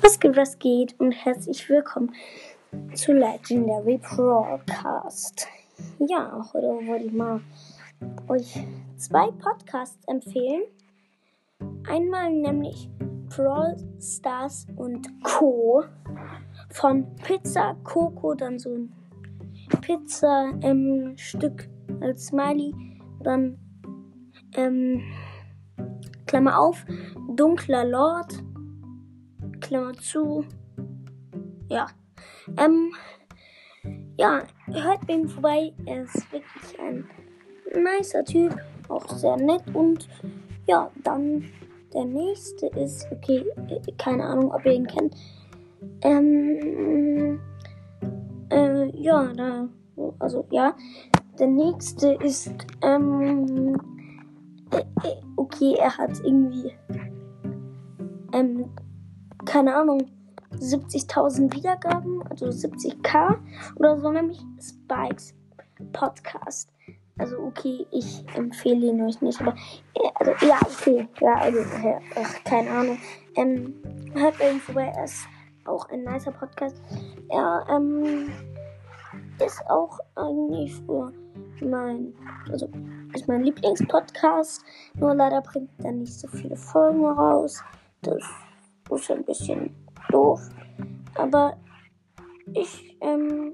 Was geht, was geht und herzlich willkommen zu Legendary Broadcast. Ja, heute wollte ich mal euch zwei Podcasts empfehlen. Einmal nämlich Brawl Stars und Co. von Pizza Coco, dann so ein Pizza ähm, Stück als Smiley, dann ähm, Klammer auf, dunkler Lord, Klammer zu. Ja. Ähm, ja, hört bei ihm vorbei. Er ist wirklich ein nicer Typ. Auch sehr nett. Und ja, dann der nächste ist, okay, keine Ahnung, ob ihr ihn kennt. Ähm, äh, ja, da, also ja. Der nächste ist, ähm, äh, okay, er hat irgendwie, ähm, keine Ahnung, 70.000 Wiedergaben, also 70k oder so, nämlich Spikes Podcast. Also okay, ich empfehle ihn euch nicht, aber äh, also ja, okay, ja, also äh, ach, keine Ahnung. Ähm, hört vorbei, er ist auch ein nicer Podcast. Er ähm, ist auch eigentlich früher mein, also ist mein Lieblingspodcast, nur leider bringt er nicht so viele Folgen raus. Das ist ein bisschen doof. Aber ich, ähm,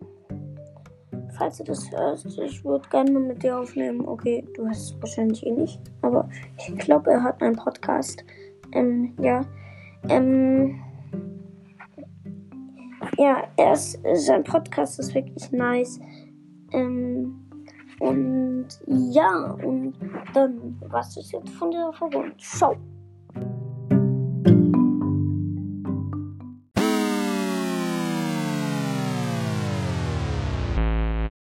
falls du das hörst, ich würde gerne mal mit dir aufnehmen. Okay, du hast es wahrscheinlich eh nicht. Aber ich glaube, er hat einen Podcast. Ähm, ja. Ähm, ja, er ist, sein Podcast ist wirklich nice. Ähm, und ja, und dann was ist jetzt von dieser Folge. Ciao.